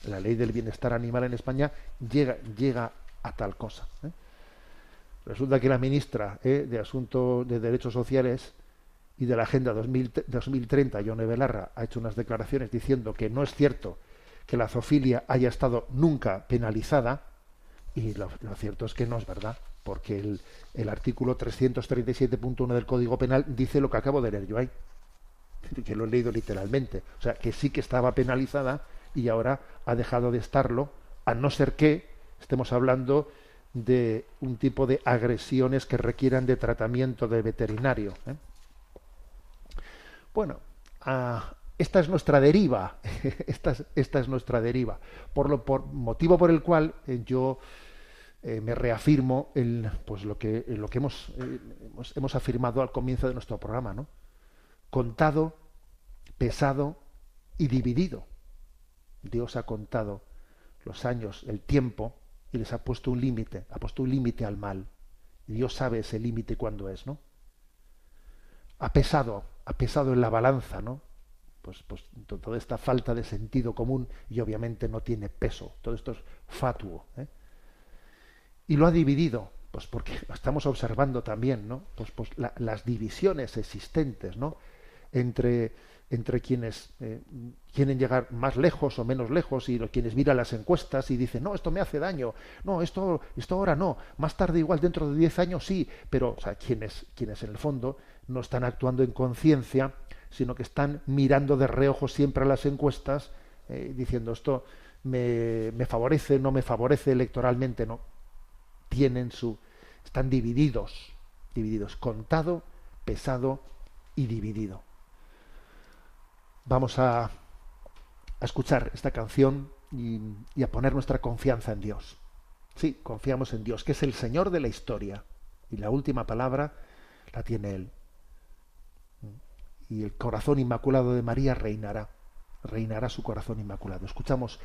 La ley del bienestar animal en España llega, llega a tal cosa. ¿eh? Resulta que la ministra ¿eh? de Asuntos de Derechos Sociales y de la Agenda 2030, Yone Belarra, ha hecho unas declaraciones diciendo que no es cierto que la zoofilia haya estado nunca penalizada, y lo, lo cierto es que no es verdad, porque el, el artículo 337.1 del Código Penal dice lo que acabo de leer yo ahí que lo he leído literalmente, o sea, que sí que estaba penalizada y ahora ha dejado de estarlo, a no ser que estemos hablando de un tipo de agresiones que requieran de tratamiento de veterinario. ¿eh? Bueno, ah, esta es nuestra deriva, esta, es, esta, es, nuestra deriva, por lo por motivo por el cual eh, yo eh, me reafirmo el, pues lo que lo que hemos, hemos, hemos afirmado al comienzo de nuestro programa, ¿no? contado, pesado y dividido. Dios ha contado los años, el tiempo, y les ha puesto un límite, ha puesto un límite al mal. Y Dios sabe ese límite cuándo es, ¿no? Ha pesado, ha pesado en la balanza, ¿no? Pues, pues toda esta falta de sentido común y obviamente no tiene peso. Todo esto es fatuo. ¿eh? Y lo ha dividido, pues porque estamos observando también, ¿no? Pues, pues la, las divisiones existentes, ¿no? entre, entre quienes eh, quieren llegar más lejos o menos lejos y quienes miran las encuestas y dicen, no, esto me hace daño, no, esto, esto ahora no, más tarde igual dentro de 10 años sí, pero o sea, quienes, quienes en el fondo no están actuando en conciencia, sino que están mirando de reojo siempre a las encuestas, eh, diciendo esto me, me favorece, no me favorece electoralmente, no. Tienen su. están divididos, divididos, contado, pesado y dividido vamos a, a escuchar esta canción y, y, a poner nuestra confianza en Dios. Sí, confiamos en Dios, que es el Señor de la historia. Y la última palabra la tiene Él. Y el corazón inmaculado de María reinará. Reinará su corazón inmaculado. Escuchamos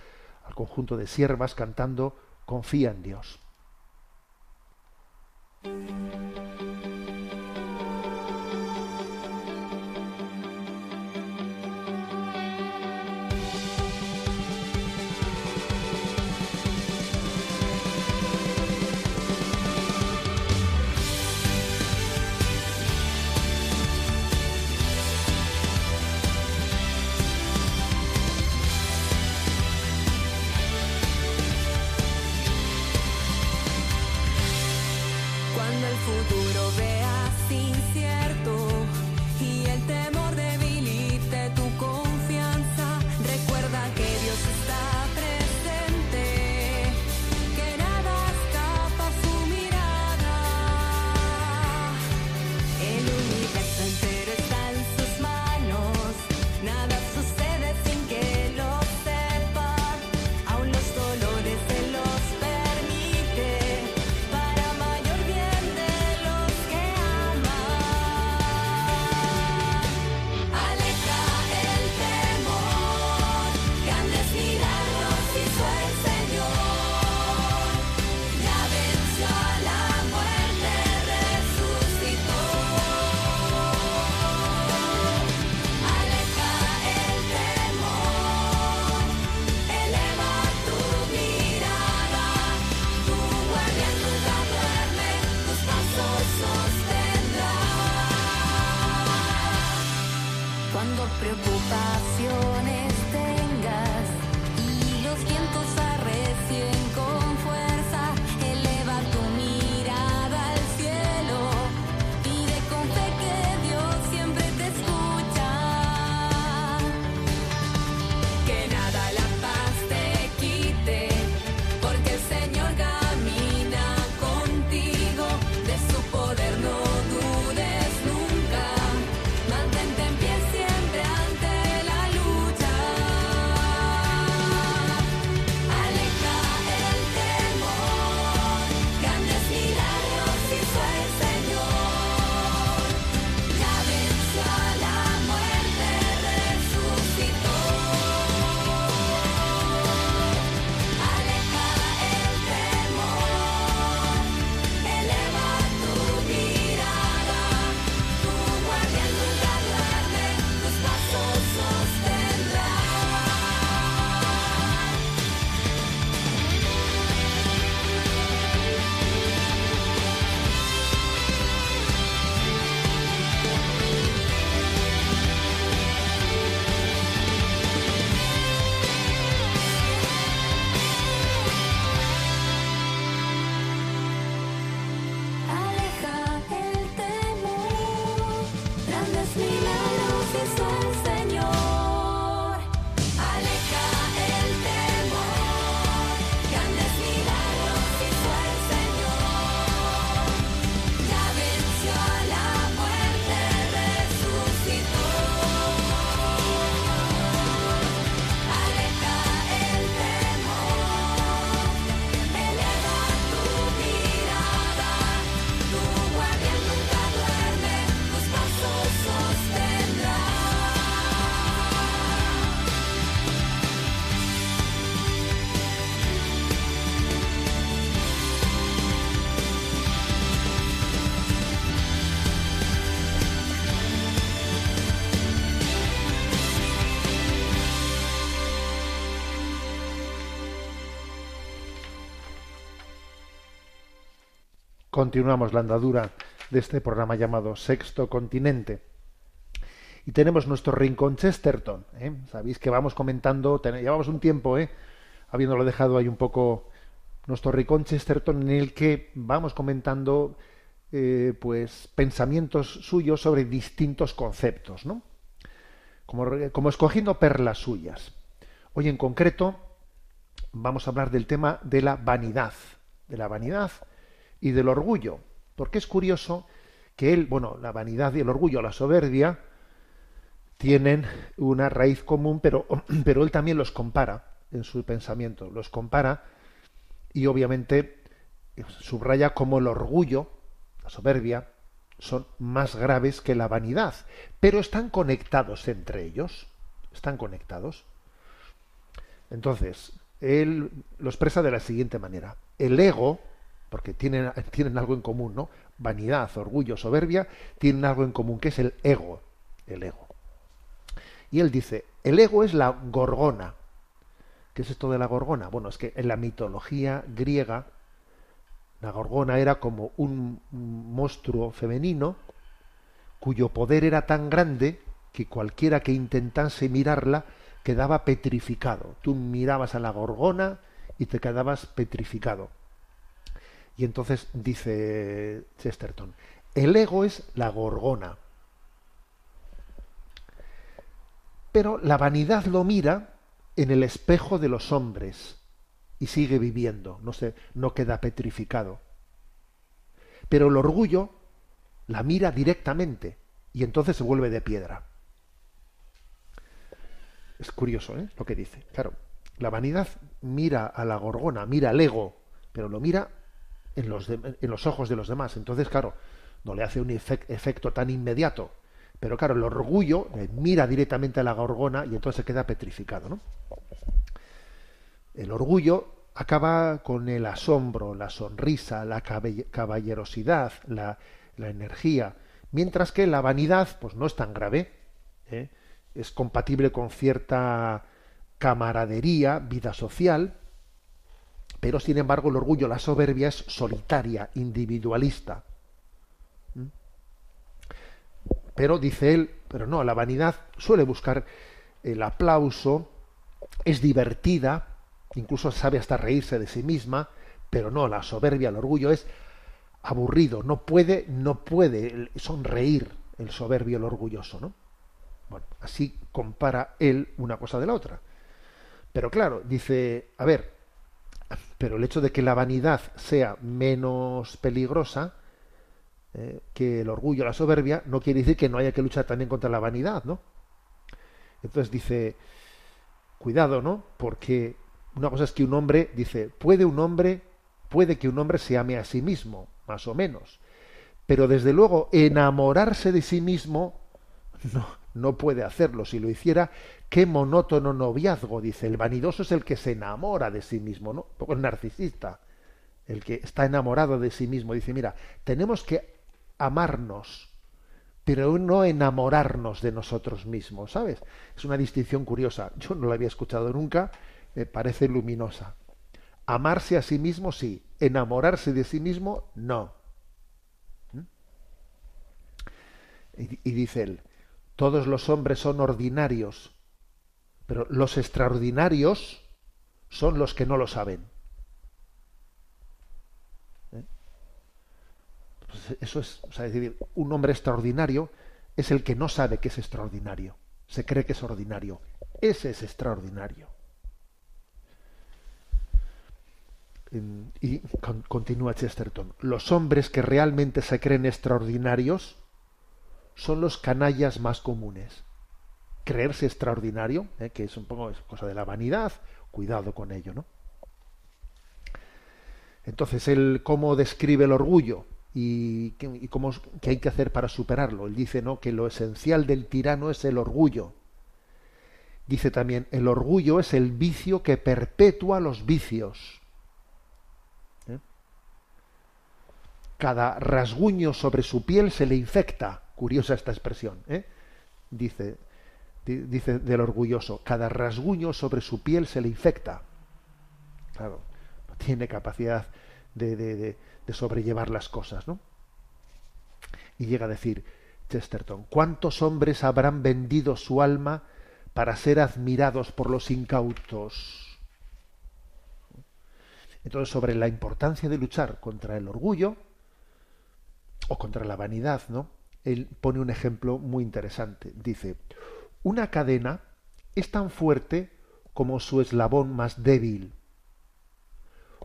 al conjunto de siervas cantando Confía en Dios. Cuando preocupaciones tengas y los vientos Continuamos la andadura de este programa llamado Sexto Continente. Y tenemos nuestro rincón Chesterton. ¿eh? Sabéis que vamos comentando, llevamos un tiempo, ¿eh? habiéndolo dejado ahí un poco nuestro rincón Chesterton, en el que vamos comentando eh, pues pensamientos suyos sobre distintos conceptos, ¿no? Como, como escogiendo perlas suyas. Hoy en concreto vamos a hablar del tema de la vanidad, de la vanidad y del orgullo, porque es curioso que él, bueno, la vanidad y el orgullo, la soberbia, tienen una raíz común, pero, pero él también los compara en su pensamiento, los compara y obviamente subraya como el orgullo, la soberbia, son más graves que la vanidad, pero están conectados entre ellos, están conectados. Entonces, él lo expresa de la siguiente manera. El ego, porque tienen, tienen algo en común, ¿no? Vanidad, orgullo, soberbia, tienen algo en común, que es el ego. El ego. Y él dice, el ego es la gorgona. ¿Qué es esto de la gorgona? Bueno, es que en la mitología griega, la gorgona era como un monstruo femenino cuyo poder era tan grande que cualquiera que intentase mirarla quedaba petrificado. Tú mirabas a la gorgona y te quedabas petrificado. Y entonces dice Chesterton, el ego es la gorgona. Pero la vanidad lo mira en el espejo de los hombres y sigue viviendo, no se, no queda petrificado. Pero el orgullo La mira directamente y entonces se vuelve de piedra. Es curioso ¿eh? lo que dice. Claro, la vanidad mira a la gorgona, mira al ego, pero lo mira en los, en los ojos de los demás. Entonces, claro, no le hace un efec- efecto tan inmediato. Pero claro, el orgullo mira directamente a la gorgona y entonces se queda petrificado. ¿no? El orgullo acaba con el asombro, la sonrisa, la caballerosidad, la, la energía, mientras que la vanidad pues no es tan grave, ¿eh? es compatible con cierta camaradería, vida social, pero sin embargo el orgullo, la soberbia es solitaria, individualista. ¿Mm? Pero dice él, pero no, la vanidad suele buscar el aplauso, es divertida, incluso sabe hasta reírse de sí misma, pero no, la soberbia, el orgullo es aburrido, no puede, no puede sonreír el soberbio, el orgulloso, ¿no? Bueno, así compara él una cosa de la otra. Pero claro, dice, a ver, pero el hecho de que la vanidad sea menos peligrosa eh, que el orgullo, la soberbia, no quiere decir que no haya que luchar también contra la vanidad, ¿no? Entonces dice, cuidado, ¿no? Porque una cosa es que un hombre, dice, puede un hombre, puede que un hombre se ame a sí mismo, más o menos. Pero desde luego, enamorarse de sí mismo no, no puede hacerlo. Si lo hiciera, qué monótono noviazgo, dice. El vanidoso es el que se enamora de sí mismo, ¿no? Un poco el narcisista, el que está enamorado de sí mismo. Dice, mira, tenemos que amarnos, pero no enamorarnos de nosotros mismos, ¿sabes? Es una distinción curiosa. Yo no la había escuchado nunca, me parece luminosa. Amarse a sí mismo, sí. Enamorarse de sí mismo, no. ¿Mm? Y, y dice él, todos los hombres son ordinarios, pero los extraordinarios son los que no lo saben. ¿Eh? Pues eso es, o sea, decir, un hombre extraordinario es el que no sabe que es extraordinario, se cree que es ordinario. Ese es extraordinario. Y con- continúa Chesterton, los hombres que realmente se creen extraordinarios son los canallas más comunes. Creerse extraordinario, eh, que es un poco cosa de la vanidad, cuidado con ello, ¿no? Entonces, él cómo describe el orgullo y cómo qué hay que hacer para superarlo. Él dice, ¿no? Que lo esencial del tirano es el orgullo. Dice también, el orgullo es el vicio que perpetúa los vicios. ¿Eh? Cada rasguño sobre su piel se le infecta. Curiosa esta expresión. ¿eh? Dice, di- dice del orgulloso, cada rasguño sobre su piel se le infecta. Claro, no tiene capacidad de, de- de- de sobrellevar las cosas, ¿no? Y llega a decir Chesterton, ¿cuántos hombres habrán vendido su alma para ser admirados por los incautos? Entonces, sobre la importancia de luchar contra el orgullo o contra la vanidad, ¿no? Él pone un ejemplo muy interesante. Dice, una cadena es tan fuerte como su eslabón más débil.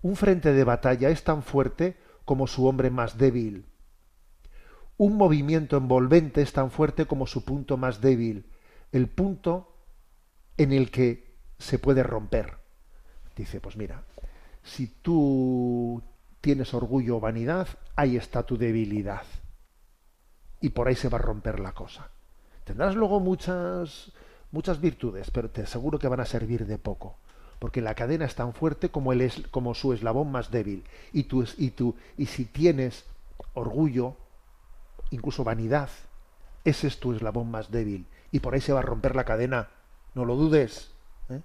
Un frente de batalla es tan fuerte como su hombre más débil. Un movimiento envolvente es tan fuerte como su punto más débil, el punto en el que se puede romper. Dice, pues mira, si tú tienes orgullo o vanidad, ahí está tu debilidad. Y por ahí se va a romper la cosa. Tendrás luego muchas muchas virtudes, pero te aseguro que van a servir de poco, porque la cadena es tan fuerte como el es, como su eslabón más débil. Y tú y tú y si tienes orgullo, incluso vanidad, ese es tu eslabón más débil y por ahí se va a romper la cadena. No lo dudes. ¿eh?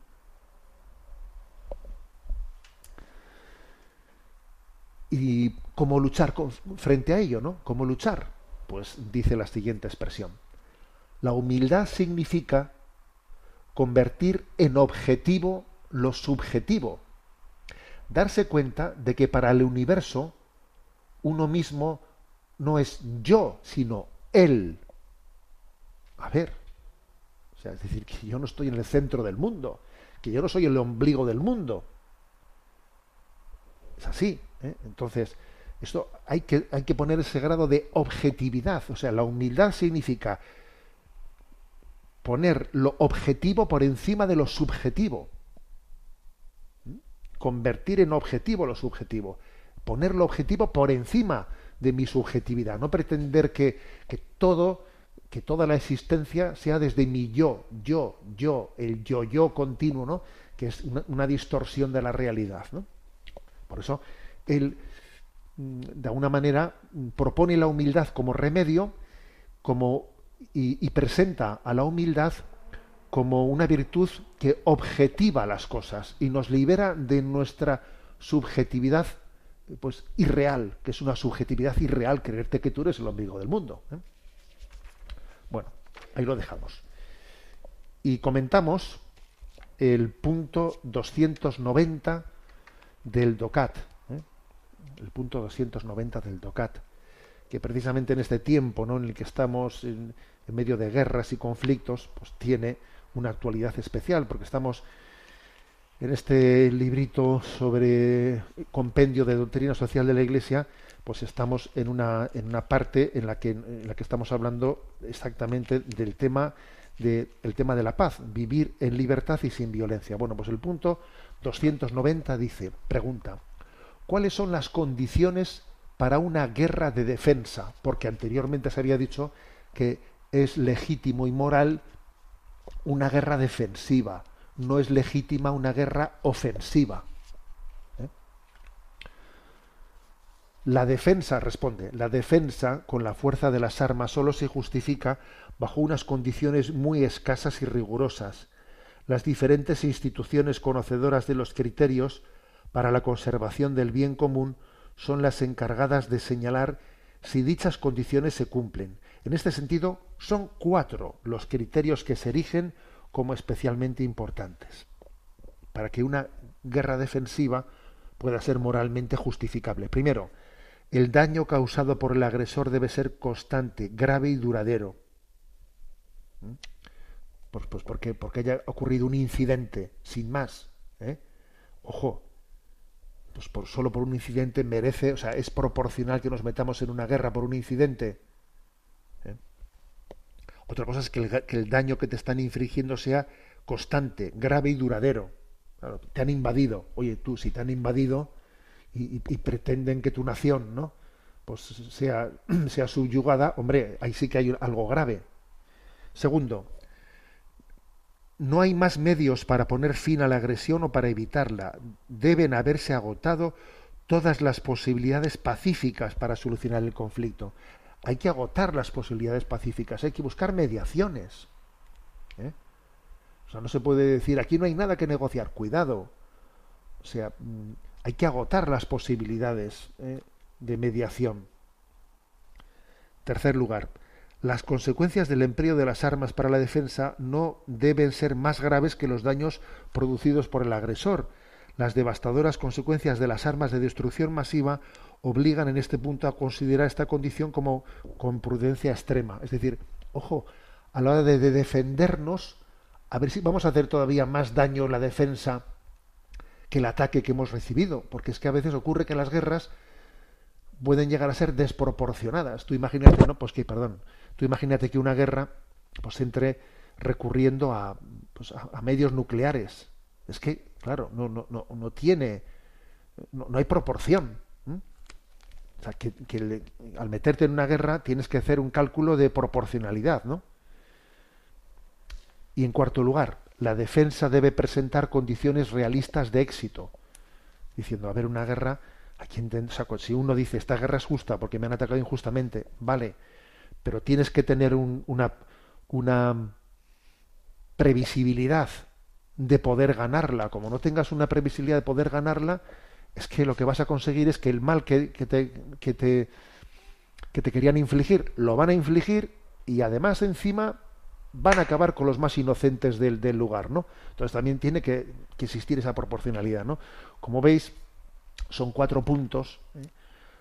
¿Y cómo luchar con- frente a ello, no? ¿Cómo luchar? Pues dice la siguiente expresión. La humildad significa convertir en objetivo lo subjetivo. Darse cuenta de que para el universo uno mismo no es yo, sino él. A ver, o sea, es decir, que yo no estoy en el centro del mundo, que yo no soy el ombligo del mundo. Es así. ¿eh? Entonces, Esto hay que, hay que poner ese grado de objetividad. O sea, la humildad significa poner lo objetivo por encima de lo subjetivo. ¿Mm? Convertir en objetivo lo subjetivo. Poner lo objetivo por encima de mi subjetividad. No pretender que, que todo, que toda la existencia sea desde mi yo, yo, yo, el yo-yo continuo, ¿no? Que es una, distorsión de la realidad, ¿no? Por eso, mm, de alguna manera, mm, propone la humildad como remedio, como y, presenta a la humildad como una virtud que objetiva las cosas y nos libera de nuestra subjetividad pues irreal, que es una subjetividad irreal creerte que tú eres el ombligo del mundo. ¿eh? Bueno, ahí lo dejamos. Y comentamos el punto 290 del DOCAT. El punto 290 del DOCAT, que precisamente en este tiempo ¿no? en el que estamos en, medio de guerras y conflictos, pues tiene una actualidad especial, porque estamos en este librito sobre compendio de doctrina social de la Iglesia, pues estamos en una, en una parte en la que en la que estamos hablando exactamente del tema de, el tema de la paz, vivir en libertad y sin violencia. Bueno, pues el punto 290 dice, pregunta, ¿cuáles son las condiciones para una guerra de defensa? Porque anteriormente se había dicho que es legítimo y moral una guerra defensiva, no es legítima una guerra ofensiva. ¿Eh? La defensa, responde, la defensa con la fuerza de las armas solo se justifica bajo unas condiciones muy escasas y rigurosas. Las diferentes instituciones conocedoras de los criterios para la conservación del bien común son las encargadas de señalar si dichas condiciones se cumplen. En este sentido, son cuatro los criterios que se erigen como especialmente importantes para que una guerra defensiva pueda ser moralmente justificable. Primero, el daño causado por el agresor debe ser constante, grave y duradero. ¿Mm? Pues, pues porque, porque haya ocurrido un incidente, sin más. ¿eh? Ojo, pues por, solo por un incidente merece, o sea, es proporcional que nos metamos en una guerra por un incidente. ¿eh? Otra cosa es que el, que el, daño que te están infligiendo sea constante, grave y duradero. Te han invadido. Oye, tú, si te han invadido y pretenden que tu nación, ¿no? Pues sea, sea subyugada, hombre, ahí sí que hay algo grave. Segundo, no hay más medios para poner fin a la agresión o para evitarla. Deben haberse agotado todas las posibilidades pacíficas para solucionar el conflicto. Hay que agotar las posibilidades pacíficas, hay que buscar mediaciones. ¿eh? O sea, no se puede decir aquí no hay nada que negociar, cuidado. O sea, hay que agotar las posibilidades ¿eh? de mediación. Tercer lugar, las consecuencias del empleo de las armas para la defensa no deben ser más graves que los daños producidos por el agresor. Las devastadoras consecuencias de las armas de destrucción masiva obligan en este punto a considerar esta condición como con prudencia extrema. Es decir, ojo, a la hora de, de defendernos, a ver si vamos a hacer todavía más daño en la defensa que el ataque que hemos recibido, porque es que a veces ocurre que las guerras pueden llegar a ser desproporcionadas. Tú imagínate, ¿no? Pues que, perdón, tú imagínate que una guerra pues entre recurriendo a, pues, a, medios nucleares. Es que, claro, no, no, no, no tiene, no, hay proporción. O sea, que, que al meterte en una guerra tienes que hacer un cálculo de proporcionalidad, ¿no? Y en cuarto lugar, la defensa debe presentar condiciones realistas de éxito, diciendo, a ver, una guerra, si uno dice, esta guerra es justa porque me han atacado injustamente, vale, pero tienes que tener un, una, una previsibilidad de poder ganarla. Como no tengas una previsibilidad de poder ganarla, es que lo que vas a conseguir es que el mal que, que, te, que, te, que te querían infligir, lo van a infligir y además encima van a acabar con los más inocentes del, del lugar, ¿no? Entonces también tiene que, que, existir esa proporcionalidad, ¿no? Como veis, son cuatro puntos, ¿eh?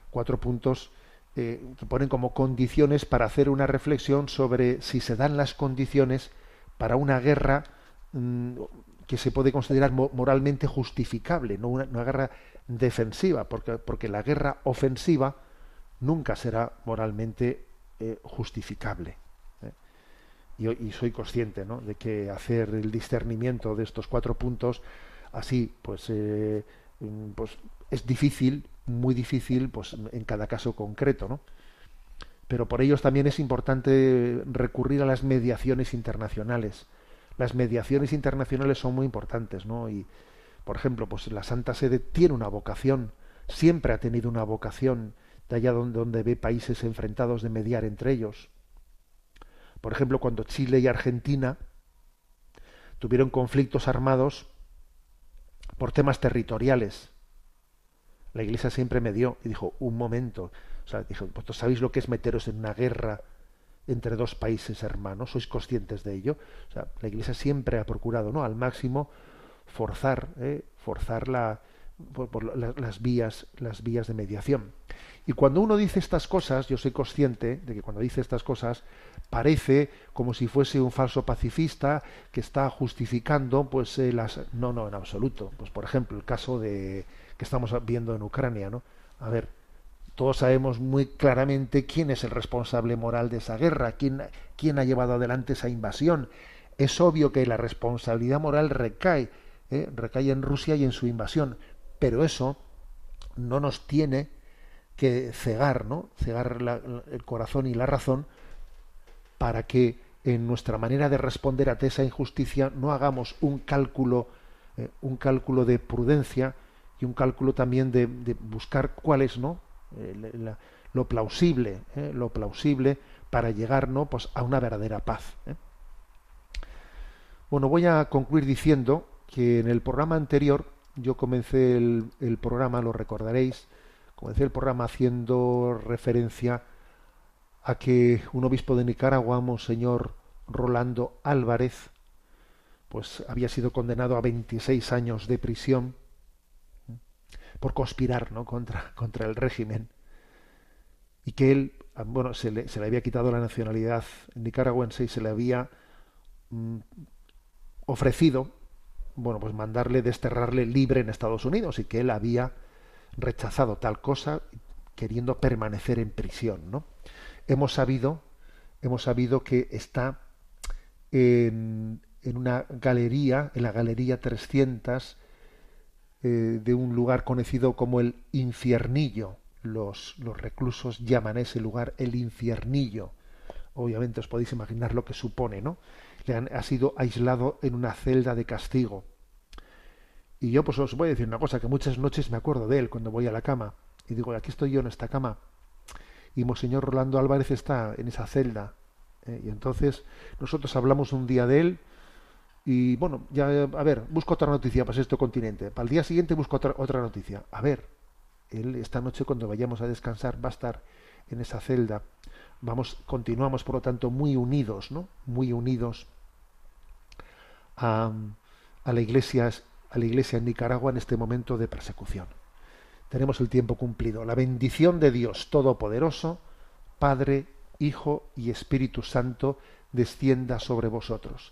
cuatro puntos eh, que ponen como condiciones para hacer una reflexión sobre si se dan las condiciones para una guerra mmm, que se puede considerar moralmente justificable, no una, guerra defensiva, porque, porque la guerra ofensiva nunca será moralmente eh, justificable. Y, soy consciente ¿no? de que hacer el discernimiento de estos cuatro puntos así, pues, mm, pues es difícil, muy difícil, pues en cada caso concreto, ¿no? Pero por ello también es importante recurrir a las mediaciones internacionales. Las mediaciones internacionales son muy importantes, ¿no? Y, por ejemplo, pues la Santa Sede tiene una vocación, siempre ha tenido una vocación de allá donde, donde ve países enfrentados de mediar entre ellos. Por ejemplo, cuando Chile y Argentina tuvieron conflictos armados por temas territoriales, la Iglesia siempre medió y dijo, un momento, o sea, dijo, ¿vosotros sabéis lo que es meteros en una guerra entre dos países hermanos? ¿Sois conscientes de ello? O sea, la Iglesia siempre ha procurado, ¿no? Al máximo forzar, ¿eh? forzar la, por, por la- las vías, las vías de mediación. Y cuando uno dice estas cosas, yo soy consciente de que cuando dice estas cosas parece como si fuese un falso pacifista que está justificando, pues eh, las, no, no, en absoluto. Pues por ejemplo el caso de estamos viendo en Ucrania, ¿no? A ver, todos sabemos muy claramente quién es el responsable moral de esa guerra, quién, quién ha llevado adelante esa invasión. Es obvio que la responsabilidad moral recae, ¿eh? recae en Rusia y en su invasión, pero eso no nos tiene que cegar, ¿no? Cegar el corazón y la razón para que en nuestra manera de responder a esa injusticia no hagamos un cálculo, eh, un cálculo de prudencia y un cálculo también de, buscar cuál es, ¿no? Eh, la- lo plausible, ¿eh? lo plausible para llegar, ¿no? Pues a una verdadera paz. ¿eh? Bueno, voy a concluir diciendo que en el programa anterior yo comencé el, el programa, lo recordaréis, comencé el programa haciendo referencia a que un obispo de Nicaragua, Monseñor Rolando Álvarez, pues había sido condenado a 26 años de prisión. Por conspirar ¿no? contra, contra el régimen y que él, ah, bueno, se le, se le había quitado la nacionalidad nicaragüense y se le había mm, ofrecido, bueno, pues mandarle desterrarle libre en Estados Unidos y que él había rechazado tal cosa queriendo permanecer en prisión, ¿no? Hemos sabido, hemos sabido que está en, en una galería, en la galería 300 eh, de un lugar conocido como el Infiernillo. Los, los reclusos llaman a ese lugar el Infiernillo. Obviamente os podéis imaginar lo que supone, ¿no? Le han, ha sido aislado en una celda de castigo. Y yo pues os voy a decir una cosa, que muchas noches me acuerdo de él cuando voy a la cama. Y digo, aquí estoy yo en esta cama. Y Monseñor Rolando Álvarez está en esa celda. ¿eh? Y entonces nosotros hablamos un día de él. Y bueno, ya, a ver, busco otra noticia para este continente. Para el día siguiente busco otra, otra noticia. A ver, él esta noche cuando vayamos a descansar va a estar en esa celda. Vamos, continuamos por lo tanto muy unidos, ¿no? Muy unidos a, a la iglesia, a la iglesia en Nicaragua en este momento de persecución. Tenemos el tiempo cumplido. La bendición de Dios Todopoderoso, Padre, Hijo y Espíritu Santo, descienda sobre vosotros.